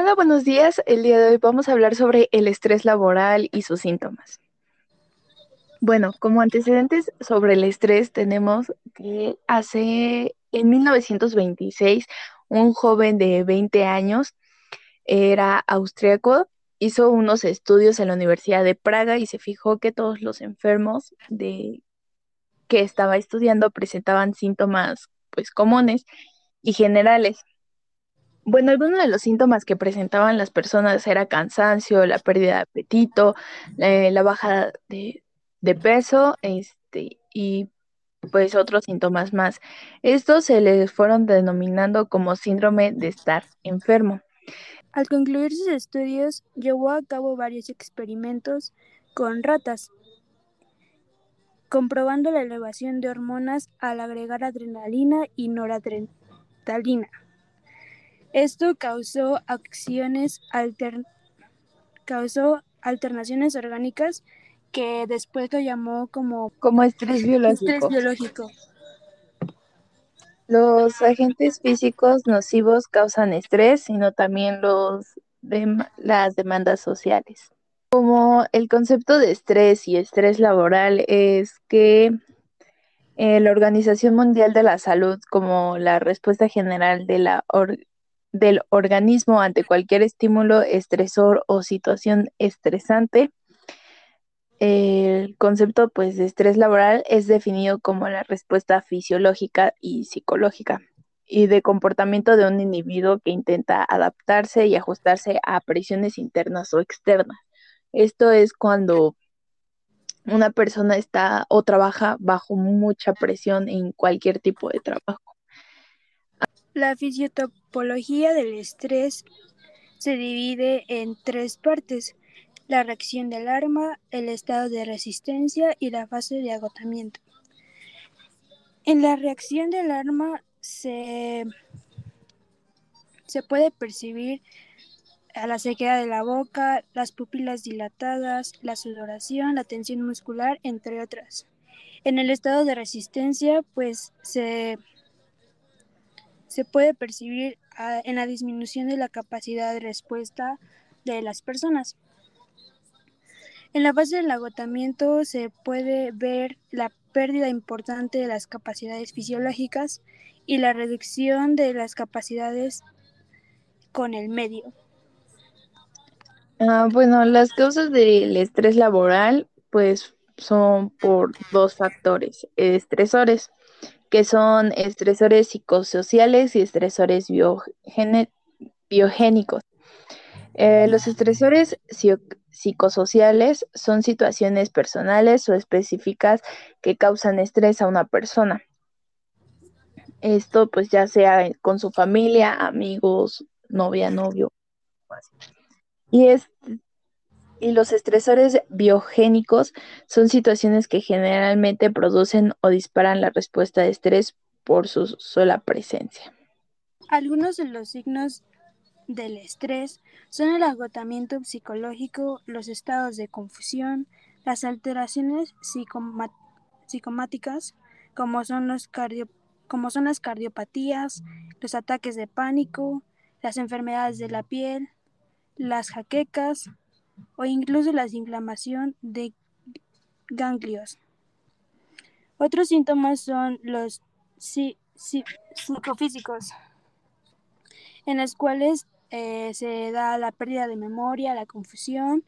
Hola, buenos días. El día de hoy vamos a hablar sobre el estrés laboral y sus síntomas. Bueno, como antecedentes sobre el estrés tenemos que hace en 1926 un joven de 20 años era austriaco, hizo unos estudios en la Universidad de Praga y se fijó que todos los enfermos de que estaba estudiando presentaban síntomas pues comunes y generales. Bueno, algunos de los síntomas que presentaban las personas era cansancio, la pérdida de apetito, eh, la baja de, de peso, este, y pues otros síntomas más. Estos se les fueron denominando como síndrome de estar enfermo. Al concluir sus estudios, llevó a cabo varios experimentos con ratas, comprobando la elevación de hormonas al agregar adrenalina y noradrenalina. Esto causó acciones alter causó alternaciones orgánicas que después lo llamó como, como estrés biológico. estrés biológico. Los agentes físicos nocivos causan estrés, sino también los las demandas sociales. Como el concepto de estrés y estrés laboral es que eh, la Organización Mundial de la Salud, como la respuesta general de la del organismo ante cualquier estímulo estresor o situación estresante, el concepto pues, de estrés laboral es definido como la respuesta fisiológica y psicológica y de comportamiento de un individuo que intenta adaptarse y ajustarse a presiones internas o externas. Esto es cuando una persona está o trabaja bajo mucha presión en cualquier tipo de trabajo. La fisiotopología del estrés se divide en tres partes, la reacción del arma, el estado de resistencia y la fase de agotamiento. En la reacción del arma se, se puede percibir a la sequedad de la boca, las pupilas dilatadas, la sudoración, la tensión muscular, entre otras. En el estado de resistencia, pues se, se puede percibir ah, en la disminución de la capacidad de respuesta de las personas. En la fase del agotamiento se puede ver la pérdida importante de las capacidades fisiológicas y la reducción de las capacidades con el medio. Ah, bueno, las causas del estrés laboral pues son por dos factores, estresores, que son estresores psicosociales y estresores biogénicos. Eh, los estresores psicosociales son situaciones personales o específicas que causan estrés a una persona. Esto pues ya sea con su familia, amigos, novia, novio. Y, es, y los estresores biogénicos son situaciones que generalmente producen o disparan la respuesta de estrés por su sola presencia. Algunos de los signos del estrés son el agotamiento psicológico, los estados de confusión, las alteraciones psicomáticas, como son, los como son las cardiopatías, los ataques de pánico, las enfermedades de la piel, las jaquecas o incluso la inflamación de ganglios. Otros síntomas son los psicofísicos, en los cuales eh, se da la pérdida de memoria, la confusión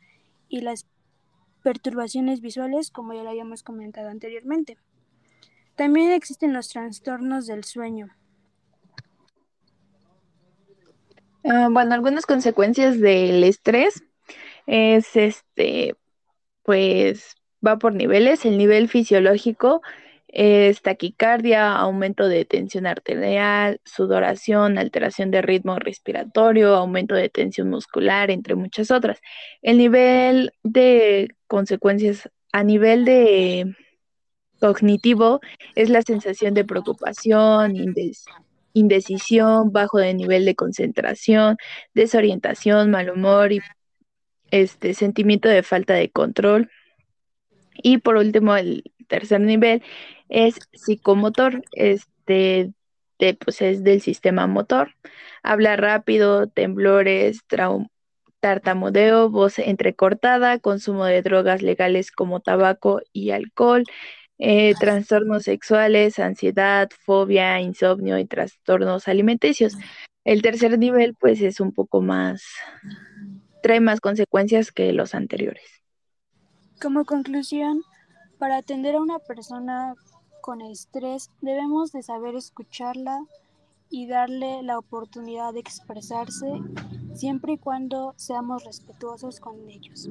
y las perturbaciones visuales, como ya lo habíamos comentado anteriormente. También existen los trastornos del sueño. Ah, bueno, algunas consecuencias del estrés es este, pues va por niveles. El nivel fisiológico es taquicardia, aumento de tensión arterial, sudoración, alteración de ritmo respiratorio, aumento de tensión muscular, entre muchas otras. El nivel de consecuencias a nivel de cognitivo es la sensación de preocupación, indecisión, bajo de nivel de concentración, desorientación, mal humor este sentimiento de falta de control. Y por último, el tercer nivel es psicomotor, este, este pues es del sistema motor. Habla rápido, temblores, tartamudeo, voz entrecortada, consumo de drogas legales como tabaco y alcohol, eh, trastornos sexuales, ansiedad, fobia, insomnio y trastornos alimenticios. El tercer nivel pues es un poco más, trae más consecuencias que los anteriores. Como conclusión, para atender a una persona con estrés debemos de saber escucharla y darle la oportunidad de expresarse siempre y cuando seamos respetuosos con ellos.